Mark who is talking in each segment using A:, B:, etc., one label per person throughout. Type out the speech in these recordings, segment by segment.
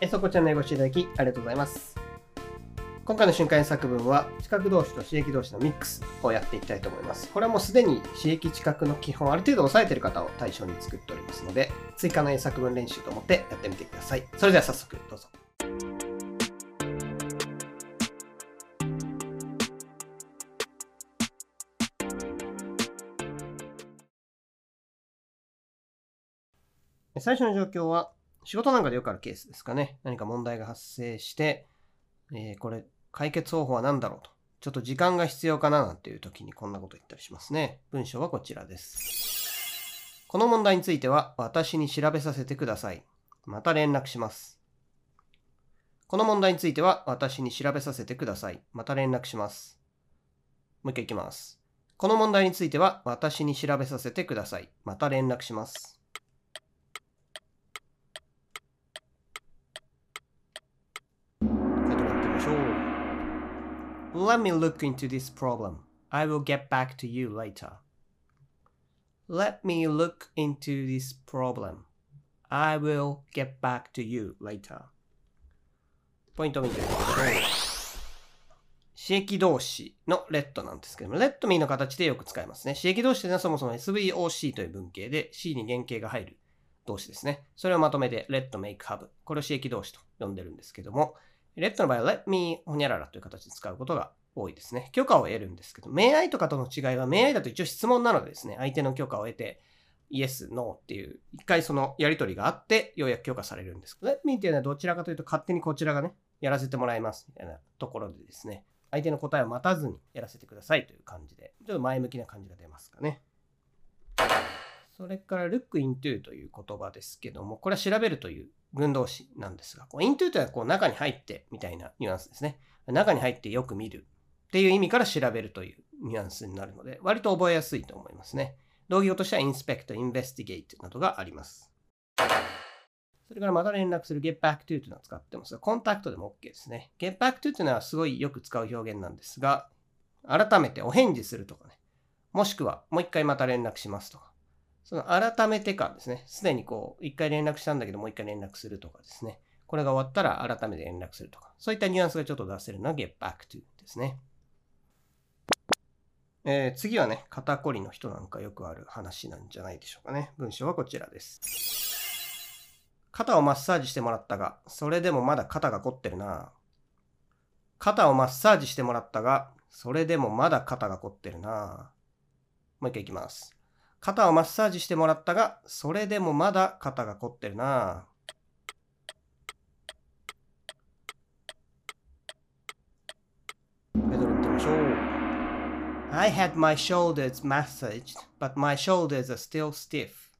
A: えそこチャンネルご視聴いただきありがとうございます。今回の瞬間作文は、知覚同士と刺激同士のミックスをやっていきたいと思います。これはもうすでに刺激知覚の基本、ある程度押さえている方を対象に作っておりますので、追加の英作文練習と思ってやってみてください。それでは早速どうぞ。最初の状況は、仕事なんかでよくあるケースですかね。何か問題が発生して、えーこれ、解決方法は何だろうと。ちょっと時間が必要かななんていう時にこんなこと言ったりしますね。文章はこちらです。この問題については私に調べさせてください。また連絡します。この問題については私に調べさせてください。また連絡します。もう一回いきます。この問題については私に調べさせてください。また連絡します。回答やってみましょう。Let me look into this problem. I will get back to you later. Let me look into this problem. I will get back to you later. ポイントを見てみましょう。刺激動詞の let なんですけども、let me の形でよく使いますね。刺激動詞というのはそもそも SVOC という文型で C に原型が入る動詞ですね。それをまとめて let, make, have。これを刺激動詞と呼んでるんですけども、let の場合は let me ほにゃららという形で使うことが多いですね。許可を得るんですけど、may I とかとの違いは、may I だと一応質問なのでですね、相手の許可を得て、yes, no っていう、一回そのやりとりがあって、ようやく許可されるんですけど。let me っていうのはどちらかというと、勝手にこちらがね、やらせてもらいますみたいなところでですね、相手の答えを待たずにやらせてくださいという感じで、ちょっと前向きな感じが出ますかね。それから look into という言葉ですけども、これは調べるという群動詞なんですが、こう into とはこう中に入ってみたいなニュアンスですね。中に入ってよく見るっていう意味から調べるというニュアンスになるので、割と覚えやすいと思いますね。同義語としては inspect、investigate などがあります。それからまた連絡する get back to というのを使ってますが、コンタクトでも OK ですね。get back to というのはすごいよく使う表現なんですが、改めてお返事するとかね、もしくはもう一回また連絡しますとか、その改めてからですね、すでにこう、一回連絡したんだけどもう一回連絡するとかですね、これが終わったら改めて連絡するとか、そういったニュアンスがちょっと出せるのは get back to ですね。えー次はね、肩こりの人なんかよくある話なんじゃないでしょうかね。文章はこちらです。肩をマッサージしてもらったが、それでもまだ肩が凝ってるな。肩をマッサージしてもらったが、それでもまだ肩が凝ってるな。もう一回いきます。肩をマッサージしてもらったが、それでもまだ肩が凝ってるな。ペドロ行ってみましょう。I had my shoulders massaged, but my shoulders are still stiff.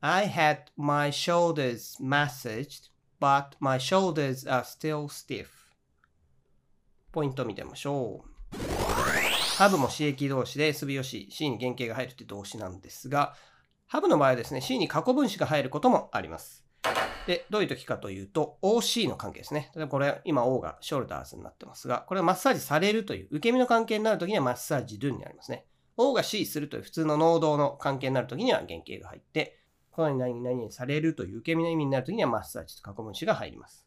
A: I had my shoulders massaged, but my shoulders are still stiff. ポイント見てみましょう。ハブも刺激動詞で SVOC、C に原型が入るって動詞なんですが、ハブの場合はですね、C に過去分詞が入ることもあります。で、どういう時かというと、OC の関係ですね。例えばこれ、今 O がショルダーズになってますが、これはマッサージされるという、受け身の関係になるときにはマッサージ do になりますね。O が C するという普通の能動の関係になるときには原型が入って、このように何々々されるという受け身の意味になるときにはマッサージと過去分詞が入ります。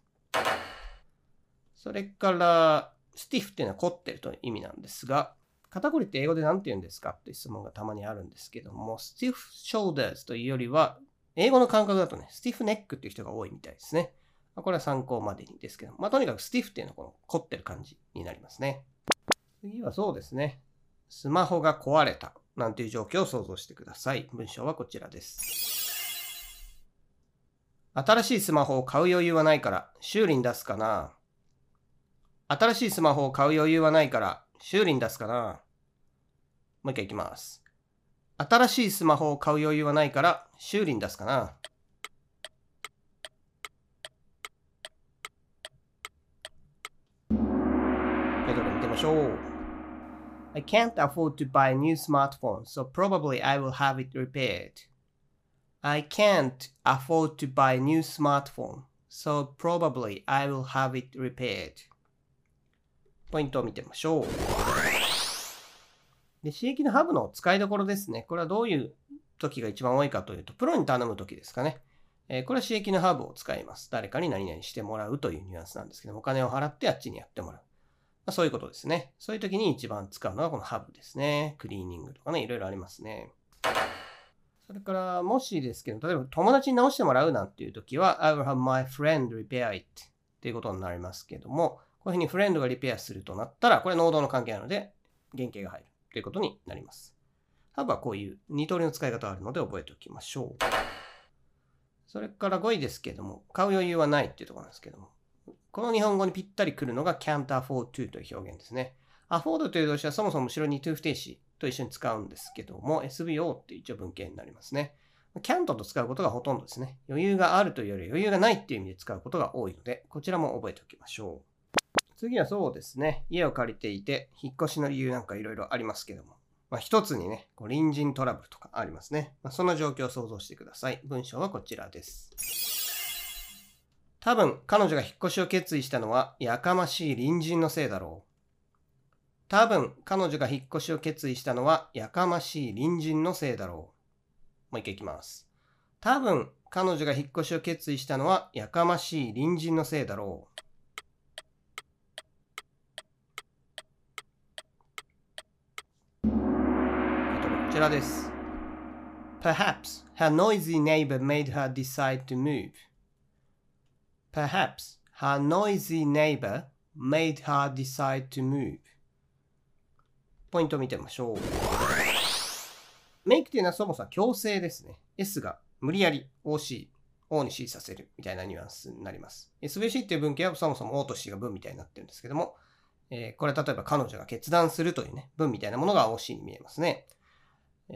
A: それから、 stiff っていうのは凝ってるという意味なんですが、肩こりって英語で何て言うんですかって質問がたまにあるんですけども、stiff shoulders というよりは、英語の感覚だとね、 stiff neck っていう人が多いみたいですね。まこれは参考までにですけど、まあとにかく stiff っていうのはこの凝ってる感じになりますね。次はそうですね。スマホが壊れたなんていう状況を想像してください。文章はこちらです。新しいスマホを買う余裕はないから修理に出すかな。新しいスマホを買う余裕はないから修理に出すかな。もう一回いきます。新しいスマホを買う余裕はないから修理に出すかな。ペドロ見てみましょう。I can't afford to buy a new smartphone, so probably I will have it repaired. I can't afford to buy a new smartphone, so probably I will have it repaired. ポイントを見てみましょう。で、刺激のハブの使いどころですね。これはどういう時が一番多いかというと、プロに頼む時ですかね。えー、これは刺激のハーブを使います。誰かに何々してもらうというニュアンスなんですけども、お金を払ってあっちにやってもらう。まあ、そういうことですね。そういう時に一番使うのがこのハブですね。クリーニングとかね、いろいろありますね。それから、もしですけど、例えば友達に直してもらうなんていう時は、I will have my friend repair it っていうことになりますけども、こういうふうにフレンドがリペアするとなったら、これ能動の関係なので、原型が入るということになります。ハブはこういう二通りの使い方があるので覚えておきましょう。それから5位ですけども、買う余裕はないっていうところなんですけども、この日本語にぴったり来るのが can't afford to という表現ですね。afford という動詞はそもそも後ろに to 不定詞と一緒に使うんですけども、SVO って一応文型になりますね。can't と使うことがほとんどですね。余裕があるというより余裕がないっていう意味で使うことが多いので、こちらも覚えておきましょう。次はそうですね。家を借りていて、引っ越しの理由なんかいろいろありますけども。まあ、一つにね、こう隣人トラブルとかありますね。まあ、そんな状況を想像してください。文章はこちらです。多分彼女が引っ越しを決意したのはやかましい隣人のせいだろう。多分彼女が引っ越しを決意したのはやかましい隣人のせいだろう。もう一回いきます。多分彼女が引っ越しを決意したのはやかましい隣人のせいだろう。こちらです。Perhaps her noisy neighbor made her decide to move. Perhaps her noisy neighbor made her decide to move. ポイントを見てみましょう。メイクというのはそもそも強制ですね。S が無理やり OC、O に C させるみたいなニュアンスになります。SVC っていう文型はそもそも O と C が文みたいになってるんですけども、えー、これは例えば彼女が決断するというね、文みたいなものが OC に見えますね。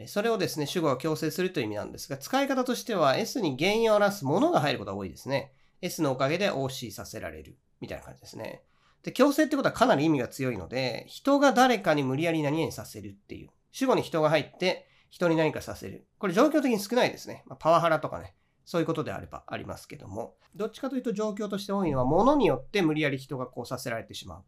A: それをですね、主語が強制するという意味なんですが、使い方としては S に原因を表すものが入ることが多いですね。S のおかげで OC させられるみたいな感じですね。で、強制ってことはかなり意味が強いので、人が誰かに無理やり何々させるっていう。主語に人が入って、人に何かさせる。これ状況的に少ないですね。まあ、パワハラとかね。そういうことであればありますけども。どっちかというと状況として多いのは、物によって無理やり人がこうさせられてしまう。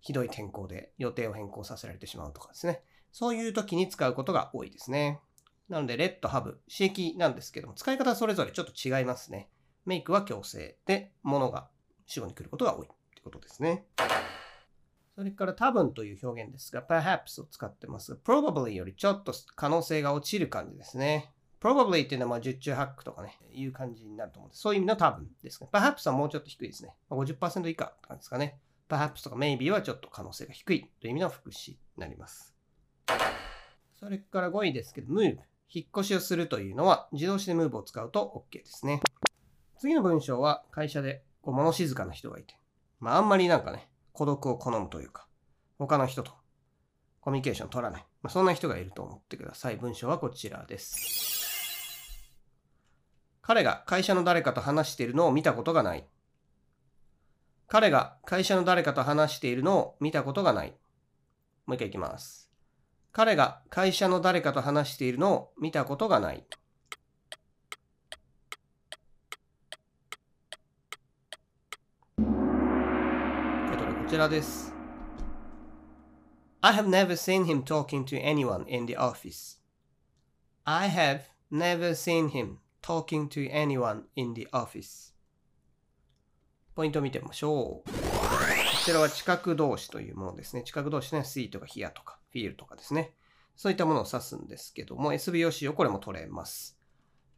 A: ひどい天候で予定を変更させられてしまうとかですね。そういう時に使うことが多いですね。なので、レッド、ハブ、刺激なんですけども、使い方はそれぞれちょっと違いますね。メイクは強制で、物が主語に来ることが多いってことですね。それから多分という表現ですが、perhaps を使ってます。probably よりちょっと可能性が落ちる感じですね。probably っていうのはまあ十中八九とかね、いう感じになると思うんです。そういう意味の多分ですね。perhaps はもうちょっと低いですね。50%以下って感じですかね。perhaps とか maybe はちょっと可能性が低いという意味の副詞になります。それから5位ですけど、move。引っ越しをするというのは自動詞で move を使うと OK ですね。次の文章は会社でこう物静かな人がいて、まああんまりなんかね、孤独を好むというか、他の人とコミュニケーションを取らない。まあ、そんな人がいると思ってください。文章はこちらです。彼が会社の誰かと話しているのを見たことがない。彼が会社の誰かと話しているのを見たことがない。もう一回いきます。彼が会社の誰かと話しているのを見たことがない。こちらです。I have never seen him talking to anyone in the office. I have never seen him talking to anyone in the office. ポイントを見てみましょう。こちらは知覚動詞というものですね。知覚動詞ね、see とか hear とかですね。そういったものを指すんですけども、SVOC をこれも取れます。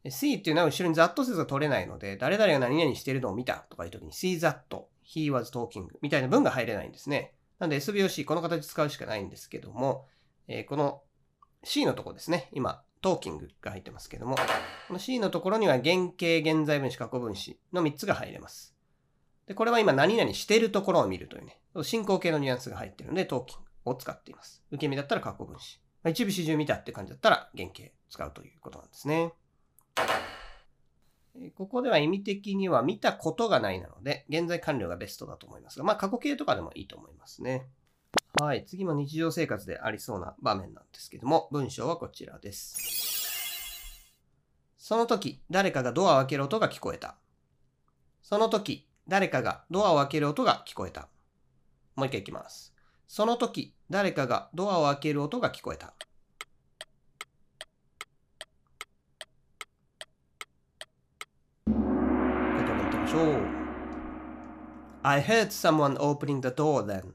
A: see っていうのは後ろにざっとせず取れないので、誰々が何々してるのを見たとかいうときに see that he was talking みたいな文が入れないんですね。なんで SVOC この形使うしかないんですけども、えー、この C のとこですね。今、トーキングが入ってますけども、この C のところには原型、現在分詞、過去分詞の3つが入れます。で、これは今何々してるところを見るというね、進行形のニュアンスが入ってるので、トーキングを使っています。受け身だったら過去分詞。一部始終見たって感じだったら原型使うということなんですね。ここでは意味的には見たことがないなので、現在完了がベストだと思いますが、まあ過去形とかでもいいと思いますね。はい。次も日常生活でありそうな場面なんですけども、文章はこちらです。その時、誰かがドアを開ける音が聞こえた。その時、誰かがドアを開ける音が聞こえた。もう一回いきます。その時、誰かがドアを開ける音が聞こえた。こしょう。I heard someone opening the door then.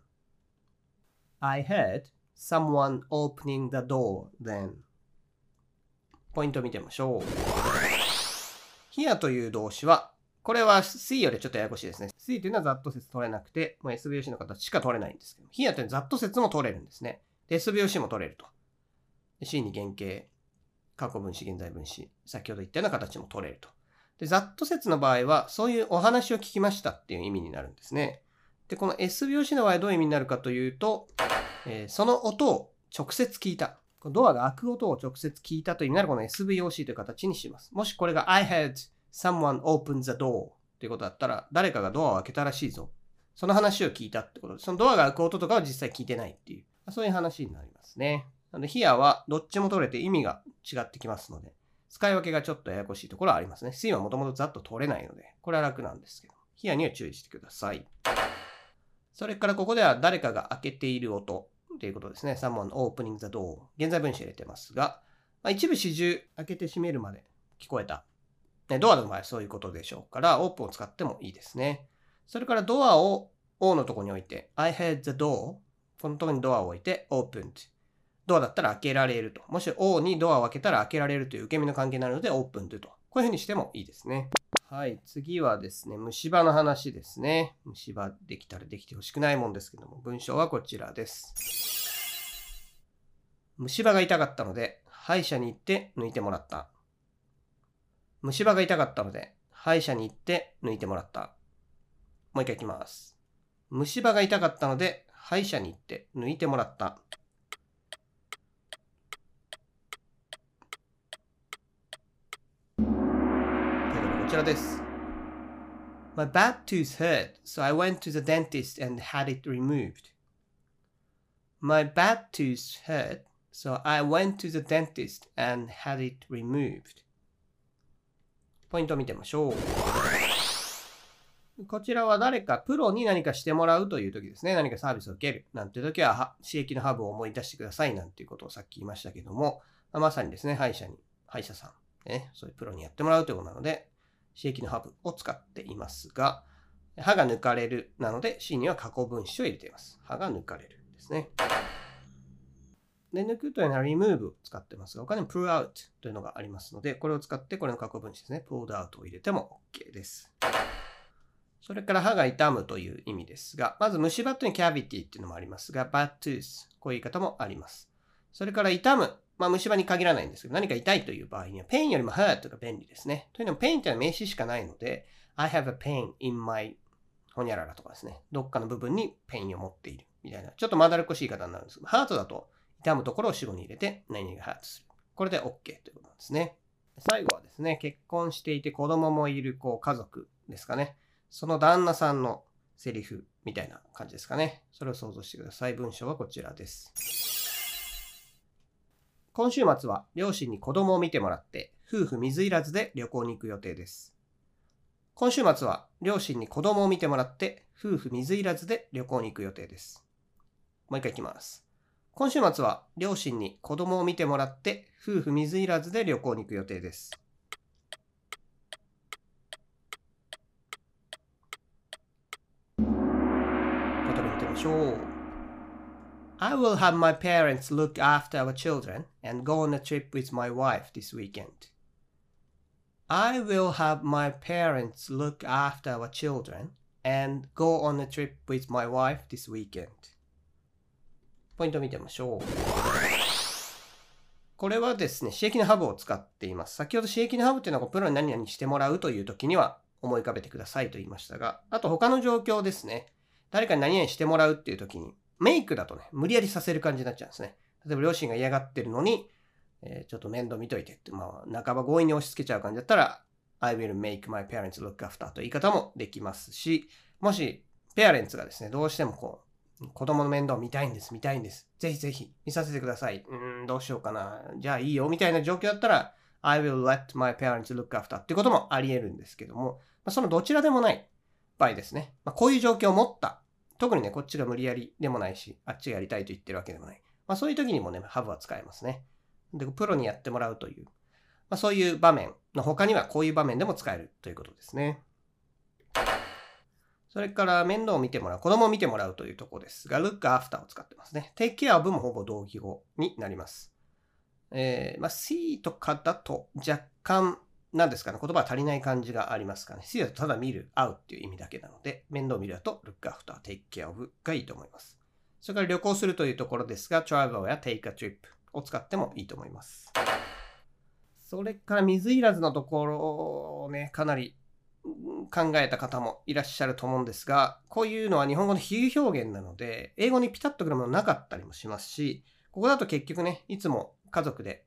A: I heard someone opening the door then. ポイントを見てみましょう。here という動詞は、これは see よりちょっとややこしいですね。see というのはざっと説取れなくて、もう SVOC の形しか取れないんですけど、here というのはざっと説も取れるんですね。で、SVOC も取れると。C に原型、過去分詞、現在分詞、先ほど言ったような形も取れると。で、ざっと説の場合は、そういうお話を聞きましたっていう意味になるんですね。で、この S 拍子の場合どういう意味になるかというと、えー、その音を直接聞いた。ドアが開く音を直接聞いたという意味なるこの SVOC という形にします。もしこれが I had someone open the door ということだったら、誰かがドアを開けたらしいぞ。その話を聞いたってことです、そのドアが開く音とかは実際聞いてないっていう、そういう話になりますね。なので、here はどっちも取れて意味が違ってきますので、使い分けがちょっとややこしいところはありますね。C はもともとざっと取れないので、これは楽なんですけど、here には注意してください。それからここでは誰かが開けている音ということですね。someone opening the door。現在分詞入れてますが、まあ、一部始終開けて閉めるまで聞こえた。ね、ドアの場合そういうことでしょうから、オープンを使ってもいいですね。それからドアを O のとこに置いて、I had the door。このとこにドアを置いて opened。ドアだったら開けられると。もし O にドアを開けたら開けられるという受け身の関係になるので opened と。こういうふうにしてもいいですね。はい。次はですね、虫歯の話ですね。虫歯できたらできてほしくないもんですけども、文章はこちらです。虫歯が痛かったので、歯医者に行って抜いてもらった。虫歯が痛かったので、歯医者に行って抜いてもらった。もう一回いきます。虫歯が痛かったので、歯医者に行って抜いてもらった。こちらです。My bad tooth hurt, so I went to the dentist and had it removed. My bad tooth hurt, so I went to the dentist and had it removed. ポイントを見てみましょう。こちらは誰かプロに何かしてもらうという時ですね。何かサービスを受けるなんて時は、刺激のハブを思い出してくださいなんていうことをさっき言いましたけども、まさにですね、歯医者に、歯医者さん、ね、そういうプロにやってもらうということなので、刺激のハブを使っていますが、歯が抜かれるなので C には過去分詞を入れています。歯が抜かれるですね。で、抜くというのは remove を使ってますが、他にも pull out というのがありますので、これを使ってこれの過去分詞ですね。pulled out を入れても OK です。それから歯が痛むという意味ですが、まず虫歯という cavity っていうのもありますが、bad tooth こういう言い方もあります。それから痛むまあ、虫歯に限らないんですけど、何か痛いという場合には、 pain よりも hurt が便利ですね。というのも、 pain というのは名詞しかないので、I have a pain in my ほにゃららとかですね。どっかの部分に pain を持っているみたいな、ちょっとまどろっこしい言い方になるんですけど、 hurt だと痛むところを主語に入れて、何がハートする。これで OK ということなんですね。最後はですね、結婚していて子供もいるこう家族ですかね。その旦那さんのセリフみたいな感じですかね。それを想像してください。文章はこちらです。今週末は両親に子供を見てもらって夫婦水入らずで旅行に行く予定です。今週末は両親に子供を見てもらって夫婦水入らずで旅行に行く予定です。もう一回いきます。今週末は両親に子供を見てもらって夫婦水入らずで旅行に行く予定です。言葉見てみましょう。I will have my parents look after our children and go on a trip with my wife this weekend. I will have my parents look after our children and go on a trip with my wife this weekend. ポイント見てみましょう。これはですね、刺激のハブを使っています。先ほど刺激のハブというのはプロに何々してもらうという時には思い浮かべてくださいと言いましたが、あと他の状況ですね。誰かに何々してもらうっていう時にメイクだとね、無理やりさせる感じになっちゃうんですね。例えば両親が嫌がってるのに、えー、ちょっと面倒見といてって、まあ、半ば強引に押し付けちゃう感じだったら、I will make my parents look after という言い方もできますし、もし、ペアレンツがですね、どうしてもこう、子供の面倒見たいんです、見たいんです。ぜひぜひ見させてください。うん、どうしようかな。じゃあいいよ、みたいな状況だったら、I will let my parents look after っていうこともあり得るんですけども、まあ、そのどちらでもない場合ですね。まあ、こういう状況を持った特にね、こっちが無理やりでもないし、あっちがやりたいと言ってるわけでもない。まあそういう時にもね、ハブは使えますね。で、プロにやってもらうという、まあそういう場面の他にはこういう場面でも使えるということですね。それから面倒を見てもらう、子供を見てもらうというところですが、look after を使ってますね。take care of もほぼ同義語になります。えー、まあ、see とかだと若干、なんですかね、言葉は足りない感じがありますかね。see だとただ見る、会うっていう意味だけなので、面倒を見るだと look after, take care of がいいと思います。それから旅行するというところですが、travel や take a trip を使ってもいいと思います。それから水いらずのところをね、かなり考えた方もいらっしゃると思うんですが、こういうのは日本語の比喩表現なので、英語にピタッとくるものなかったりもしますし、ここだと結局ね、いつも家族で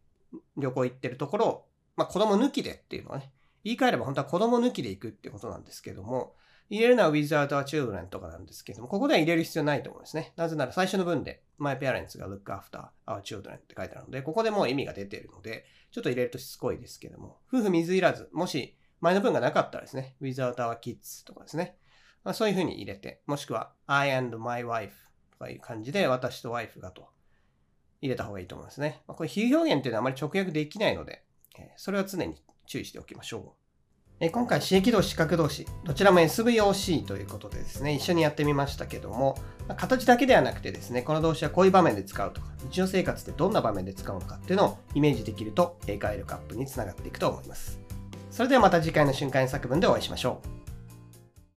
A: 旅行行ってるところを、まあ子供抜きでっていうのはね、言い換えれば本当は子供抜きで行くってことなんですけども、入れるのは without our children とかなんですけども、ここでは入れる必要ないと思うんですね。なぜなら最初の文で my parents が look after our children って書いてあるので、ここでもう意味が出ているので、ちょっと入れるとしつこいですけども、夫婦水いらず、もし前の文がなかったらですね、without our kids とかですね、まあ、そういうふうに入れて、もしくは I and my wife とかいう感じで私とワイフがと入れた方がいいと思いますね。まあ、これ比喩表現っていうのはあまり直訳できないので、えそれは常に注意しておきましょう。え今回、刺激動詞、視覚動詞、どちらも SVOC ということでですね、一緒にやってみましたけども、ま、形だけではなくてですね、この動詞はこういう場面で使うとか、日常生活でどんな場面で使うのかっていうのをイメージできると、英会力アップにつながっていくと思います。それではまた次回の瞬間作文でお会いしましょう。